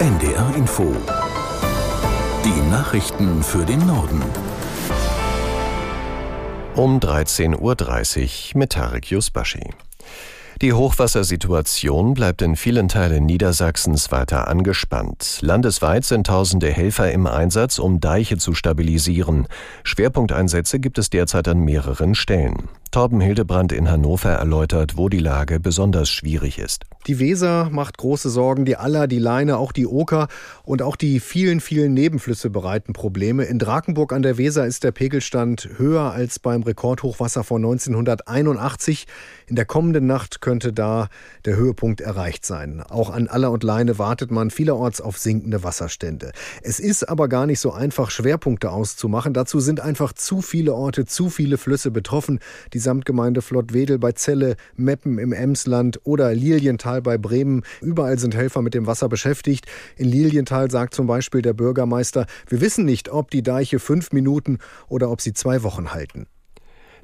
NDR Info. Die Nachrichten für den Norden. Um 13.30 Uhr mit Tarek Yusbashi. Die Hochwassersituation bleibt in vielen Teilen Niedersachsens weiter angespannt. Landesweit sind tausende Helfer im Einsatz, um Deiche zu stabilisieren. Schwerpunkteinsätze gibt es derzeit an mehreren Stellen. Torben Hildebrand in Hannover erläutert, wo die Lage besonders schwierig ist. Die Weser macht große Sorgen, die Aller, die Leine, auch die Oker und auch die vielen, vielen Nebenflüsse bereiten Probleme. In Drakenburg an der Weser ist der Pegelstand höher als beim Rekordhochwasser von 1981. In der kommenden Nacht könnte da der Höhepunkt erreicht sein. Auch an Aller und Leine wartet man vielerorts auf sinkende Wasserstände. Es ist aber gar nicht so einfach, Schwerpunkte auszumachen. Dazu sind einfach zu viele Orte, zu viele Flüsse betroffen. Die Samtgemeinde Flottwedel bei Celle, Meppen im Emsland oder Lilienthal bei Bremen. Überall sind Helfer mit dem Wasser beschäftigt. In Lilienthal sagt zum Beispiel der Bürgermeister, wir wissen nicht, ob die Deiche fünf Minuten oder ob sie zwei Wochen halten.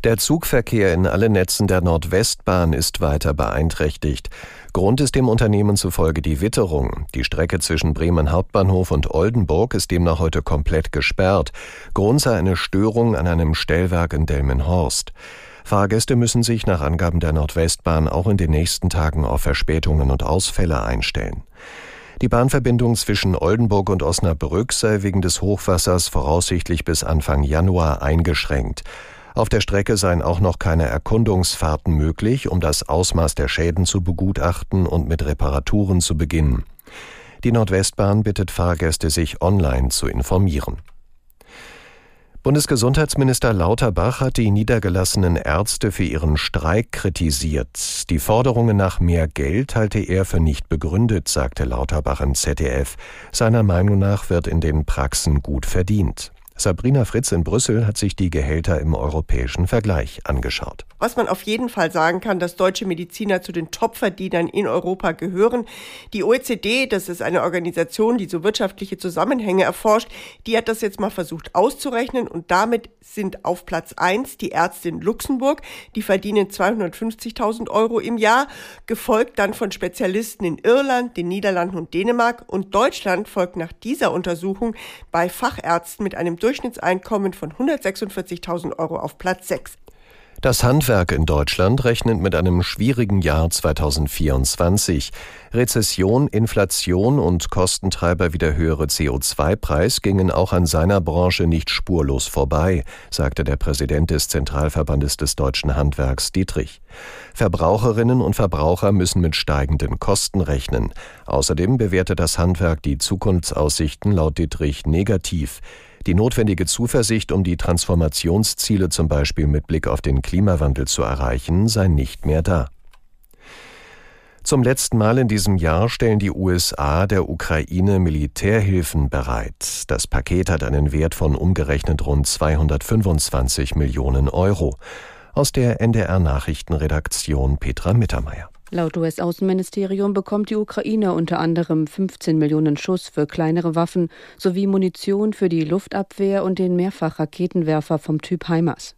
Der Zugverkehr in allen Netzen der Nordwestbahn ist weiter beeinträchtigt. Grund ist dem Unternehmen zufolge die Witterung. Die Strecke zwischen Bremen Hauptbahnhof und Oldenburg ist demnach heute komplett gesperrt. Grund sei eine Störung an einem Stellwerk in Delmenhorst. Fahrgäste müssen sich nach Angaben der Nordwestbahn auch in den nächsten Tagen auf Verspätungen und Ausfälle einstellen. Die Bahnverbindung zwischen Oldenburg und Osnabrück sei wegen des Hochwassers voraussichtlich bis Anfang Januar eingeschränkt. Auf der Strecke seien auch noch keine Erkundungsfahrten möglich, um das Ausmaß der Schäden zu begutachten und mit Reparaturen zu beginnen. Die Nordwestbahn bittet Fahrgäste, sich online zu informieren. Bundesgesundheitsminister Lauterbach hat die niedergelassenen Ärzte für ihren Streik kritisiert. Die Forderungen nach mehr Geld halte er für nicht begründet, sagte Lauterbach im ZDF. Seiner Meinung nach wird in den Praxen gut verdient. Sabrina Fritz in Brüssel hat sich die Gehälter im europäischen Vergleich angeschaut. Was man auf jeden Fall sagen kann, dass deutsche Mediziner zu den Topverdienern in Europa gehören. Die OECD, das ist eine Organisation, die so wirtschaftliche Zusammenhänge erforscht, die hat das jetzt mal versucht auszurechnen und damit sind auf Platz eins die Ärzte in Luxemburg, die verdienen 250.000 Euro im Jahr, gefolgt dann von Spezialisten in Irland, den Niederlanden und Dänemark und Deutschland folgt nach dieser Untersuchung bei Fachärzten mit einem Durchschnittseinkommen von 146.000 Euro auf Platz 6. Das Handwerk in Deutschland rechnet mit einem schwierigen Jahr 2024. Rezession, Inflation und Kostentreiber wie der höhere CO2-Preis gingen auch an seiner Branche nicht spurlos vorbei, sagte der Präsident des Zentralverbandes des deutschen Handwerks Dietrich. Verbraucherinnen und Verbraucher müssen mit steigenden Kosten rechnen. Außerdem bewertet das Handwerk die Zukunftsaussichten laut Dietrich negativ. Die notwendige Zuversicht, um die Transformationsziele zum Beispiel mit Blick auf den Klimawandel zu erreichen, sei nicht mehr da. Zum letzten Mal in diesem Jahr stellen die USA der Ukraine Militärhilfen bereit. Das Paket hat einen Wert von umgerechnet rund 225 Millionen Euro. Aus der NDR Nachrichtenredaktion Petra Mittermeier. Laut US-Außenministerium bekommt die Ukraine unter anderem 15 Millionen Schuss für kleinere Waffen sowie Munition für die Luftabwehr und den Mehrfachraketenwerfer vom Typ HIMARS.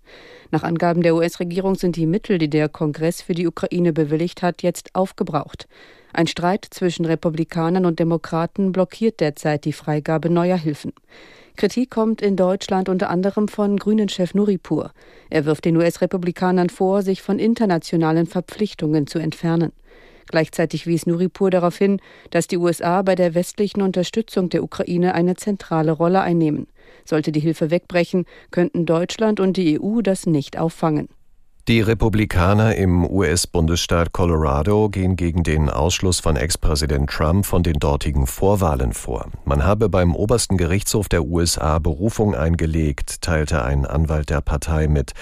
Nach Angaben der US-Regierung sind die Mittel, die der Kongress für die Ukraine bewilligt hat, jetzt aufgebraucht. Ein Streit zwischen Republikanern und Demokraten blockiert derzeit die Freigabe neuer Hilfen. Kritik kommt in Deutschland unter anderem von Grünen-Chef Nuripur. Er wirft den US-Republikanern vor, sich von internationalen Verpflichtungen zu entfernen. Gleichzeitig wies Nuripur darauf hin, dass die USA bei der westlichen Unterstützung der Ukraine eine zentrale Rolle einnehmen. Sollte die Hilfe wegbrechen, könnten Deutschland und die EU das nicht auffangen. Die Republikaner im US-Bundesstaat Colorado gehen gegen den Ausschluss von Ex-Präsident Trump von den dortigen Vorwahlen vor. Man habe beim obersten Gerichtshof der USA Berufung eingelegt, teilte ein Anwalt der Partei mit.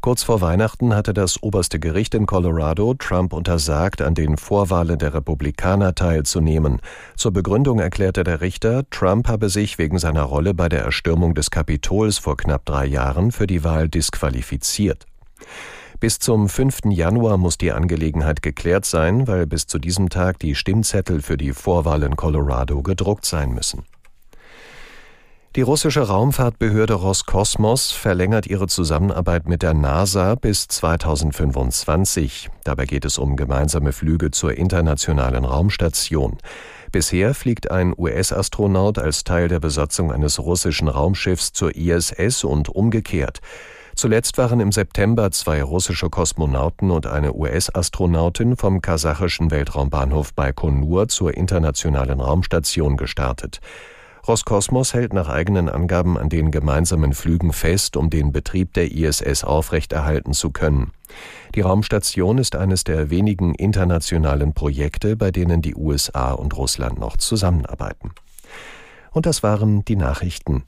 Kurz vor Weihnachten hatte das oberste Gericht in Colorado Trump untersagt, an den Vorwahlen der Republikaner teilzunehmen. Zur Begründung erklärte der Richter, Trump habe sich wegen seiner Rolle bei der Erstürmung des Kapitols vor knapp drei Jahren für die Wahl disqualifiziert. Bis zum 5. Januar muss die Angelegenheit geklärt sein, weil bis zu diesem Tag die Stimmzettel für die Vorwahl in Colorado gedruckt sein müssen. Die russische Raumfahrtbehörde Roskosmos verlängert ihre Zusammenarbeit mit der NASA bis 2025. Dabei geht es um gemeinsame Flüge zur internationalen Raumstation. Bisher fliegt ein US-Astronaut als Teil der Besatzung eines russischen Raumschiffs zur ISS und umgekehrt. Zuletzt waren im September zwei russische Kosmonauten und eine US-Astronautin vom kasachischen Weltraumbahnhof Baikonur zur internationalen Raumstation gestartet. Roskosmos hält nach eigenen Angaben an den gemeinsamen Flügen fest, um den Betrieb der ISS aufrechterhalten zu können. Die Raumstation ist eines der wenigen internationalen Projekte, bei denen die USA und Russland noch zusammenarbeiten. Und das waren die Nachrichten.